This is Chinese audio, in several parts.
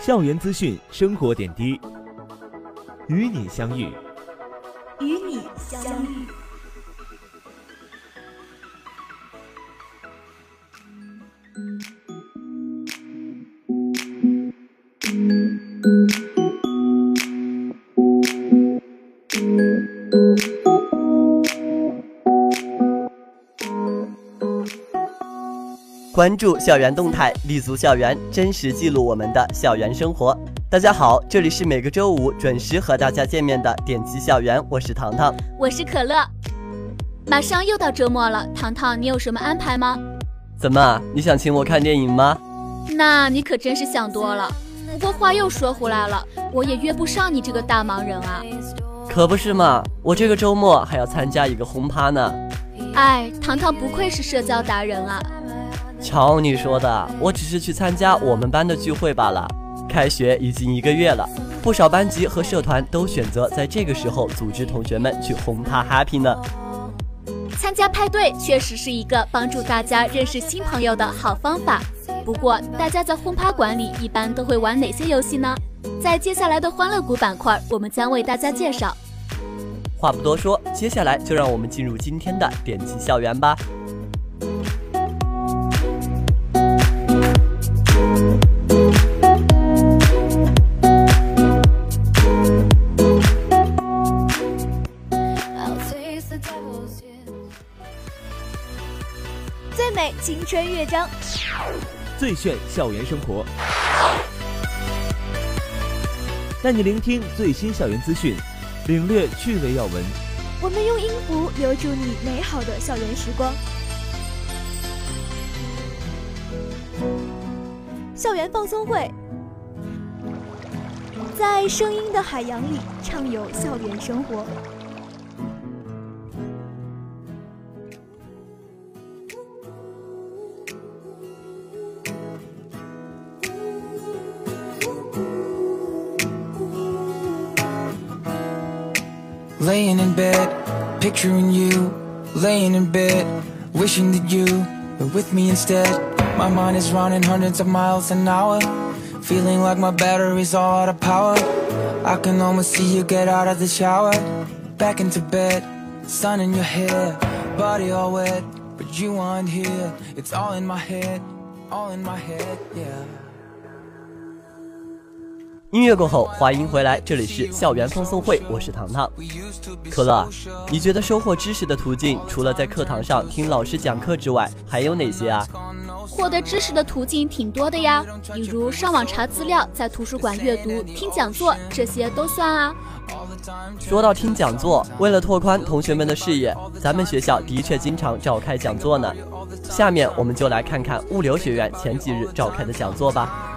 校园资讯，生活点滴，与你相遇，与你相遇。关注校园动态，立足校园，真实记录我们的校园生活。大家好，这里是每个周五准时和大家见面的点击校园，我是糖糖，我是可乐。马上又到周末了，糖糖，你有什么安排吗？怎么，你想请我看电影吗？那你可真是想多了。不过话又说回来了，我也约不上你这个大忙人啊。可不是嘛，我这个周末还要参加一个轰趴呢。哎，糖糖不愧是社交达人啊。瞧你说的，我只是去参加我们班的聚会罢了。开学已经一个月了，不少班级和社团都选择在这个时候组织同学们去轰趴 happy 呢。参加派对确实是一个帮助大家认识新朋友的好方法。不过，大家在轰趴馆里一般都会玩哪些游戏呢？在接下来的欢乐谷板块，我们将为大家介绍。话不多说，接下来就让我们进入今天的点击校园吧。春乐章，最炫校园生活，带你聆听最新校园资讯，领略趣味要闻。我们用音符留住你美好的校园时光。校园放松会，在声音的海洋里畅游校园生活。Picturing you Laying in bed, wishing that you were with me instead. My mind is running hundreds of miles an hour Feeling like my battery's all out of power. I can almost see you get out of the shower Back into bed, sun in your hair Body all wet, but you aren't here. It's all in my head, all in my head, yeah 音乐过后，话音回来，这里是校园放送会，我是糖糖。可乐，你觉得收获知识的途径，除了在课堂上听老师讲课之外，还有哪些啊？获得知识的途径挺多的呀，比如上网查资料，在图书馆阅读、听讲座，这些都算啊。说到听讲座，为了拓宽同学们的视野，咱们学校的确经常召开讲座呢。下面我们就来看看物流学院前几日召开的讲座吧。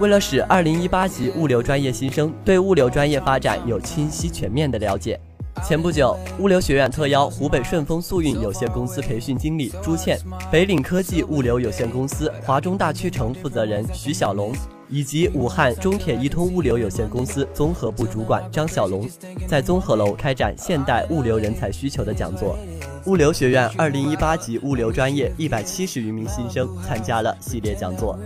为了使二零一八级物流专业新生对物流专业发展有清晰全面的了解，前不久，物流学院特邀湖北顺丰速运有限公司培训经理朱倩、北岭科技物流有限公司华中大区城负责人徐小龙以及武汉中铁一通物流有限公司综合部主管张小龙，在综合楼开展现代物流人才需求的讲座。物流学院二零一八级物流专业一百七十余名新生参加了系列讲座。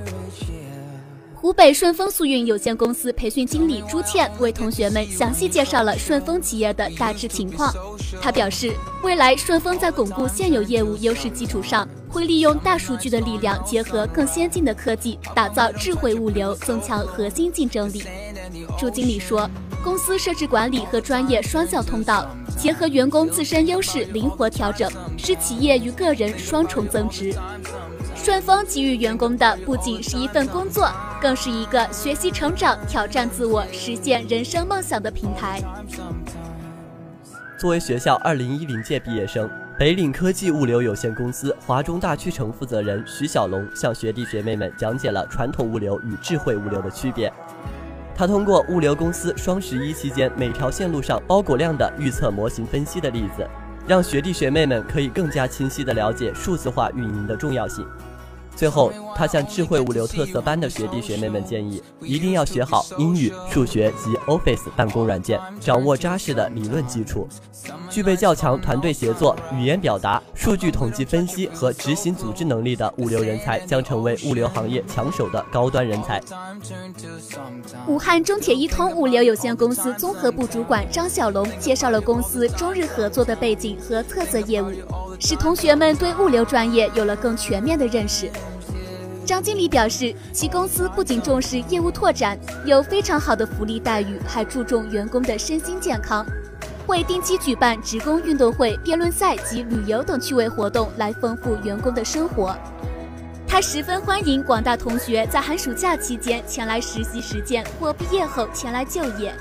湖北顺丰速运有限公司培训经理朱倩为同学们详细介绍了顺丰企业的大致情况。他表示，未来顺丰在巩固现有业务优势基础上，会利用大数据的力量，结合更先进的科技，打造智慧物流，增强核心竞争力。朱经理说，公司设置管理和专业双向通道，结合员工自身优势，灵活调整，使企业与个人双重增值。顺丰给予员工的不仅是一份工作，更是一个学习成长、挑战自我、实现人生梦想的平台。作为学校二零一零届毕业生，北岭科技物流有限公司华中大区城负责人徐小龙向学弟学妹们讲解了传统物流与智慧物流的区别。他通过物流公司双十一期间每条线路上包裹量的预测模型分析的例子，让学弟学妹们可以更加清晰地了解数字化运营的重要性。最后，他向智慧物流特色班的学弟学妹们建议，一定要学好英语、数学及 Office 办公软件，掌握扎实的理论基础，具备较强团队协作、语言表达、数据统计分析和执行组织能力的物流人才，将成为物流行业抢手的高端人才。武汉中铁一通物流有限公司综合部主管张小龙介绍了公司中日合作的背景和特色业务。使同学们对物流专业有了更全面的认识。张经理表示，其公司不仅重视业务拓展，有非常好的福利待遇，还注重员工的身心健康，会定期举办职工运动会、辩论赛及旅游等趣味活动，来丰富员工的生活。他十分欢迎广大同学在寒暑假期间前来实习实践，或毕业后前来就业。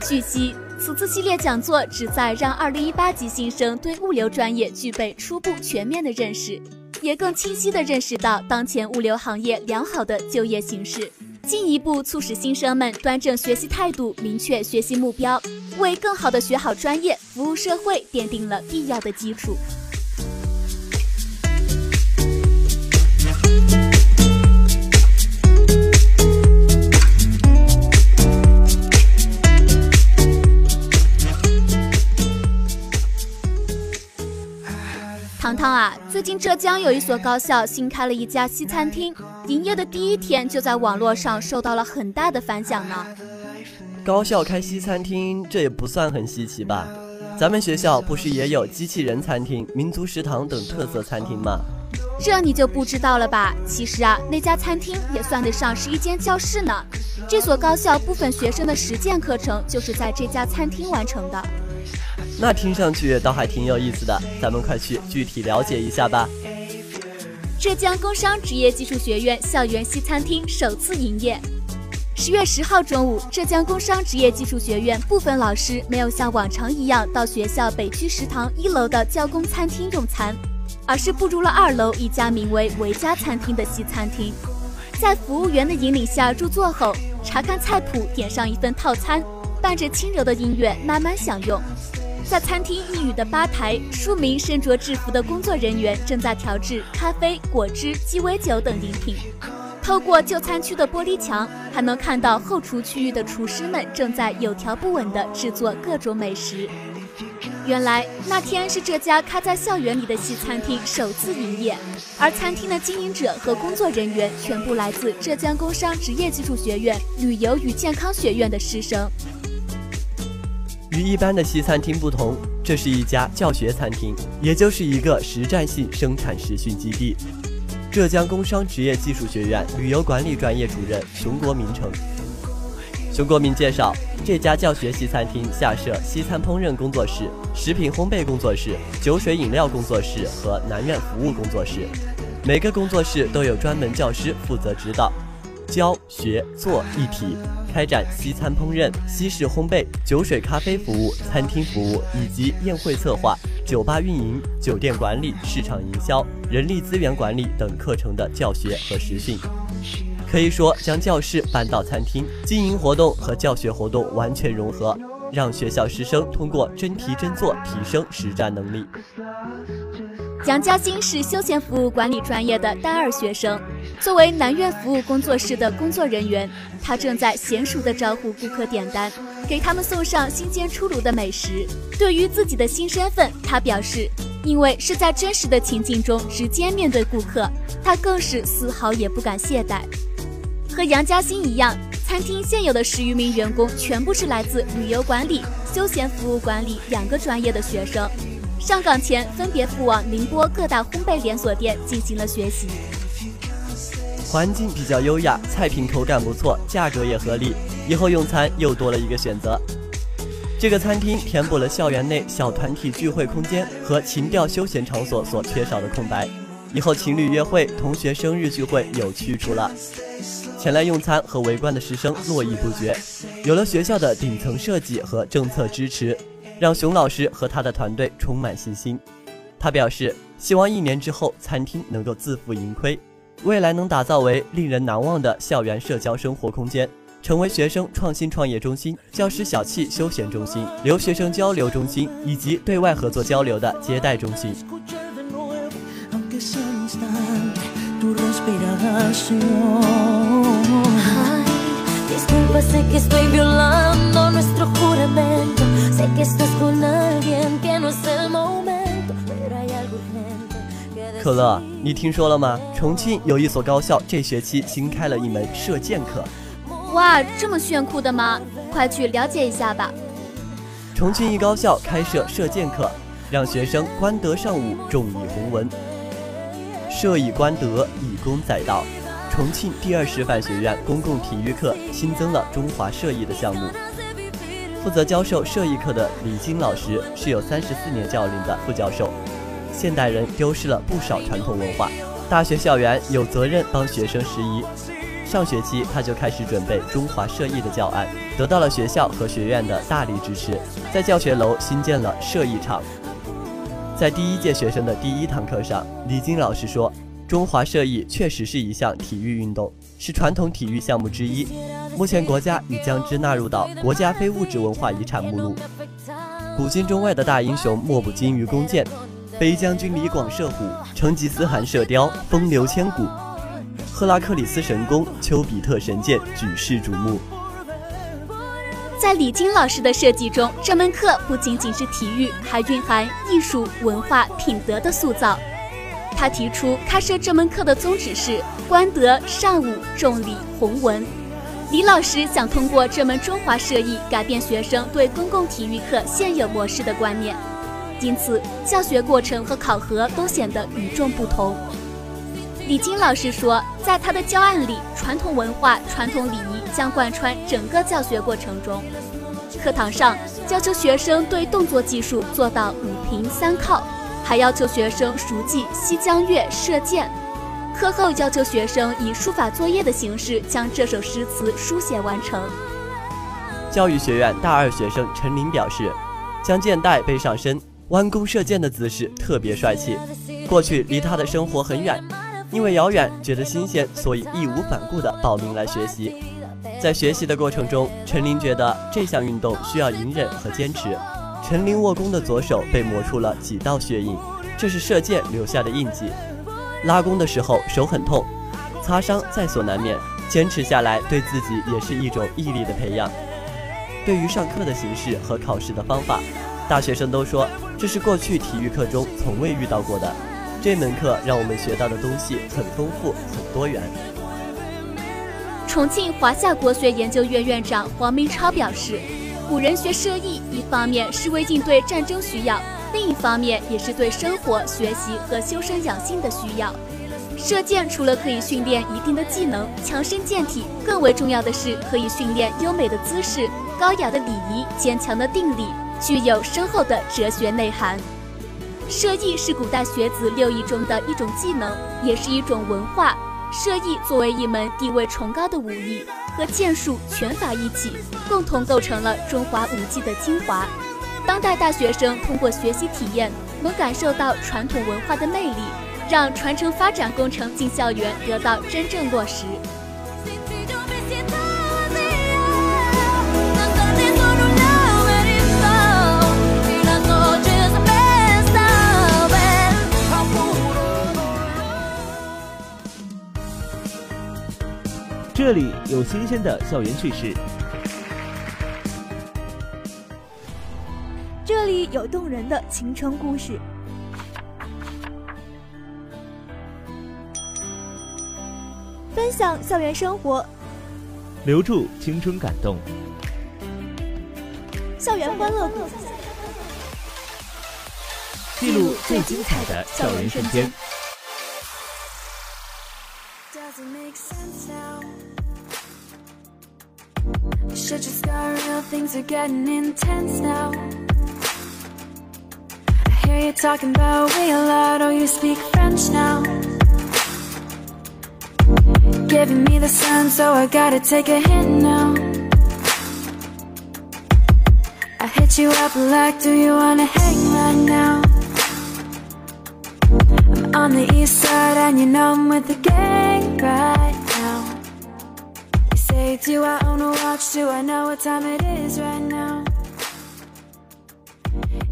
据悉。此次系列讲座旨在让2018级新生对物流专业具备初步全面的认识，也更清晰地认识到当前物流行业良好的就业形势，进一步促使新生们端正学习态度，明确学习目标，为更好地学好专业、服务社会奠定了必要的基础。糖糖啊，最近浙江有一所高校新开了一家西餐厅，营业的第一天就在网络上受到了很大的反响呢。高校开西餐厅，这也不算很稀奇吧？咱们学校不是也有机器人餐厅、民族食堂等特色餐厅吗？这你就不知道了吧？其实啊，那家餐厅也算得上是一间教室呢。这所高校部分学生的实践课程就是在这家餐厅完成的。那听上去倒还挺有意思的，咱们快去具体了解一下吧。浙江工商职业技术学院校园西餐厅首次营业。十月十号中午，浙江工商职业技术学院部分老师没有像往常一样到学校北区食堂一楼的教工餐厅用餐，而是步入了二楼一家名为维家餐厅的西餐厅。在服务员的引领下入座后，查看菜谱，点上一份套餐，伴着轻柔的音乐慢慢享用。在餐厅一隅的吧台，数名身着制服的工作人员正在调制咖啡、果汁、鸡尾酒等饮品。透过就餐区的玻璃墙，还能看到后厨区域的厨师们正在有条不紊地制作各种美食。原来那天是这家开在校园里的西餐厅首次营业，而餐厅的经营者和工作人员全部来自浙江工商职业技术学院旅游与健康学院的师生。与一般的西餐厅不同，这是一家教学餐厅，也就是一个实战性生产实训基地。浙江工商职业技术学院旅游管理专业主任熊国民称，熊国民介绍，这家教学西餐厅下设西餐烹饪工作室、食品烘焙工作室、酒水饮料工作室和南苑服务工作室，每个工作室都有专门教师负责指导。教学做一体，开展西餐烹饪、西式烘焙、酒水咖啡服务、餐厅服务以及宴会策划、酒吧运营、酒店管理、市场营销、人力资源管理等课程的教学和实训。可以说，将教室搬到餐厅，经营活动和教学活动完全融合，让学校师生通过真题真做提升实战能力。杨嘉欣是休闲服务管理专业的大二学生。作为南苑服务工作室的工作人员，他正在娴熟地招呼顾客点单，给他们送上新鲜出炉的美食。对于自己的新身份，他表示，因为是在真实的情境中直接面对顾客，他更是丝毫也不敢懈怠。和杨嘉欣一样，餐厅现有的十余名员工全部是来自旅游管理、休闲服务管理两个专业的学生。上岗前分别赴往宁波各大烘焙连锁店进行了学习。环境比较优雅，菜品口感不错，价格也合理，以后用餐又多了一个选择。这个餐厅填补了校园内小团体聚会空间和情调休闲场所所缺少的空白，以后情侣约会、同学生日聚会有去处了。前来用餐和围观的师生络绎不绝，有了学校的顶层设计和政策支持，让熊老师和他的团队充满信心。他表示，希望一年之后餐厅能够自负盈亏。未来能打造为令人难忘的校园社交生活空间，成为学生创新创业中心、教师小憩休闲中心、留学生交流中心以及对外合作交流的接待中心。可乐，你听说了吗？重庆有一所高校这学期新开了一门射箭课。哇，这么炫酷的吗？快去了解一下吧。重庆一高校开设射箭课，让学生观德尚武，重以弘文。射以观德，以功载道。重庆第二师范学院公共体育课新增了中华射艺的项目。负责教授射艺课的李金老师是有三十四年教龄的副教授。现代人丢失了不少传统文化，大学校园有责任帮学生拾遗。上学期他就开始准备中华射艺的教案，得到了学校和学院的大力支持，在教学楼新建了射艺场。在第一届学生的第一堂课上，李金老师说：“中华射艺确实是一项体育运动，是传统体育项目之一。目前国家已将之纳入到国家非物质文化遗产目录。古今中外的大英雄莫不精于弓箭。”北将军李广射虎，成吉思汗射雕，风流千古；赫拉克里斯神功，丘比特神箭，举世瞩目。在李金老师的设计中，这门课不仅仅是体育，还蕴含艺术、文化、品德的塑造。他提出开设这门课的宗旨是观德善武，重礼弘文。李老师想通过这门中华射艺，改变学生对公共体育课现有模式的观念。因此，教学过程和考核都显得与众不同。李金老师说，在他的教案里，传统文化、传统礼仪将贯穿整个教学过程中。课堂上要求学生对动作技术做到五平三靠，还要求学生熟记《西江月·射箭》。课后要求学生以书法作业的形式将这首诗词书写完成。教育学院大二学生陈林表示，将箭袋背上身。弯弓射箭的姿势特别帅气。过去离他的生活很远，因为遥远觉得新鲜，所以义无反顾地报名来学习。在学习的过程中，陈琳觉得这项运动需要隐忍和坚持。陈琳握弓的左手被磨出了几道血印，这是射箭留下的印记。拉弓的时候手很痛，擦伤在所难免。坚持下来对自己也是一种毅力的培养。对于上课的形式和考试的方法。大学生都说，这是过去体育课中从未遇到过的。这门课让我们学到的东西很丰富、很多元。重庆华夏国学研究院院长黄明超表示，古人学射艺，一方面是为应对战争需要，另一方面也是对生活、学习和修身养性的需要。射箭除了可以训练一定的技能、强身健体，更为重要的是可以训练优美的姿势、高雅的礼仪、坚强的定力。具有深厚的哲学内涵。射艺是古代学子六艺中的一种技能，也是一种文化。射艺作为一门地位崇高的武艺，和剑术、拳法一起，共同构成了中华武技的精华。当代大学生通过学习体验，能感受到传统文化的魅力，让传承发展工程进校园得到真正落实。这里有新鲜的校园趣事，这里有动人的青春故事，分享校园生活，留住青春感动，校园欢乐谷，记录最精彩的校园瞬间。Shut your sky, real things are getting intense now. I hear you talking about we a lot, oh, you speak French now. Giving me the sun, so I gotta take a hint now. I hit you up like, do you wanna hang right now? I'm on the east side, and you know I'm with the gang right now. You say, do I own a Do I know what time it is right now?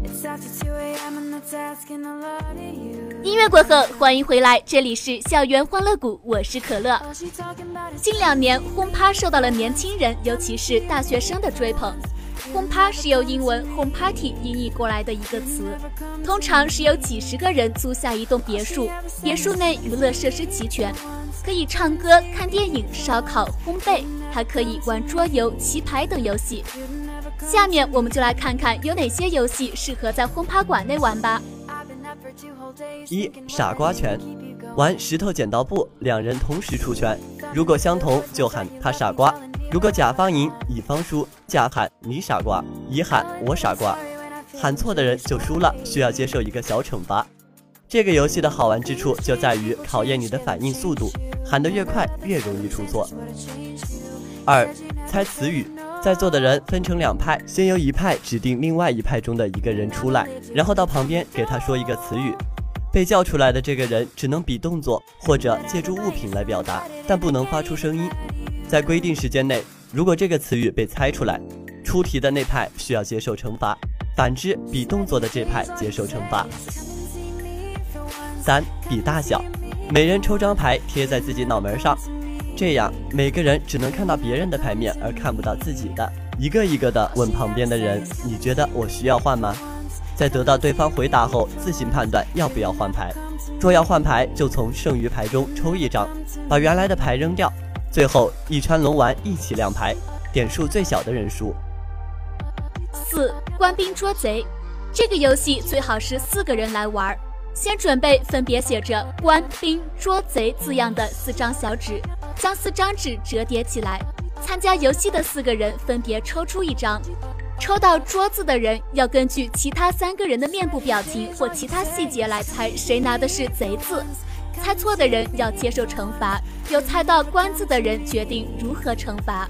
It's after 2 a.m. and that's asking a lot of you. 音乐过后，欢迎回来，这里是校园欢乐谷，我是可乐。近两年，轰趴受到了年轻人，尤其是大学生的追捧。轰趴是由英文 home party 音译过来的一个词，通常是由几十个人租下一栋别墅，别墅内娱乐设施齐全，可以唱歌、看电影、烧烤、烘焙，还可以玩桌游、棋牌等游戏。下面我们就来看看有哪些游戏适合在轰趴馆内玩吧。一傻瓜拳玩石头剪刀布，两人同时出拳，如果相同就喊他傻瓜；如果甲方赢，乙方输，甲喊你傻瓜，乙喊我傻瓜，喊错的人就输了，需要接受一个小惩罚。这个游戏的好玩之处就在于考验你的反应速度，喊得越快越容易出错。二，猜词语。在座的人分成两派，先由一派指定另外一派中的一个人出来，然后到旁边给他说一个词语。被叫出来的这个人只能比动作或者借助物品来表达，但不能发出声音。在规定时间内，如果这个词语被猜出来，出题的那派需要接受惩罚；反之，比动作的这派接受惩罚。三，比大小，每人抽张牌贴在自己脑门上，这样每个人只能看到别人的牌面，而看不到自己的。一个一个的问旁边的人：“你觉得我需要换吗？”在得到对方回答后，自行判断要不要换牌。若要换牌，就从剩余牌中抽一张，把原来的牌扔掉。最后一圈龙丸一起亮牌，点数最小的人输。四官兵捉贼，这个游戏最好是四个人来玩。先准备分别写着“官兵捉贼”字样的四张小纸，将四张纸折叠起来。参加游戏的四个人分别抽出一张，抽到“桌”字的人要根据其他三个人的面部表情或其他细节来猜谁拿的是“贼”字。猜错的人要接受惩罚，有猜到“官”字的人决定如何惩罚。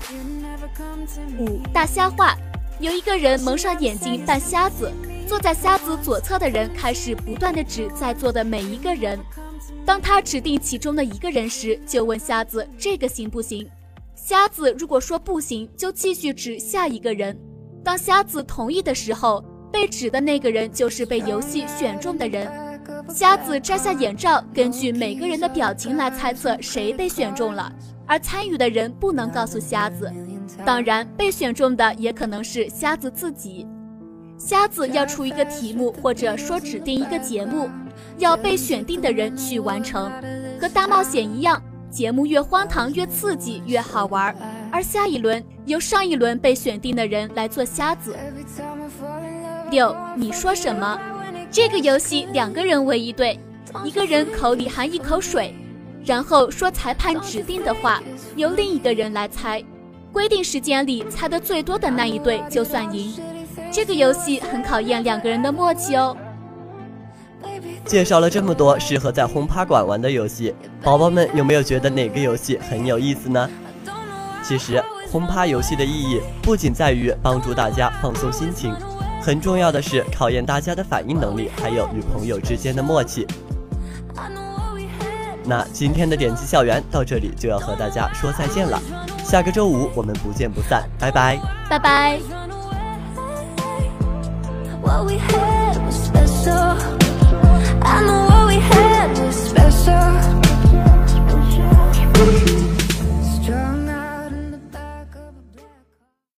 五大瞎话。有一个人蒙上眼睛扮瞎子，坐在瞎子左侧的人开始不断的指在座的每一个人。当他指定其中的一个人时，就问瞎子这个行不行？瞎子如果说不行，就继续指下一个人。当瞎子同意的时候，被指的那个人就是被游戏选中的人。瞎子摘下眼罩，根据每个人的表情来猜测谁被选中了，而参与的人不能告诉瞎子。当然，被选中的也可能是瞎子自己。瞎子要出一个题目，或者说指定一个节目，要被选定的人去完成。和大冒险一样，节目越荒唐越刺激越好玩。而下一轮由上一轮被选定的人来做瞎子。六，你说什么？这个游戏两个人为一队，一个人口里含一口水，然后说裁判指定的话，由另一个人来猜。规定时间里猜的最多的那一队就算赢。这个游戏很考验两个人的默契哦。介绍了这么多适合在轰趴馆玩的游戏，宝宝们有没有觉得哪个游戏很有意思呢？其实，轰趴游戏的意义不仅在于帮助大家放松心情，很重要的是考验大家的反应能力，还有与朋友之间的默契。那今天的点击校园到这里就要和大家说再见了，下个周五我们不见不散，拜拜。拜拜。What we had was special. I know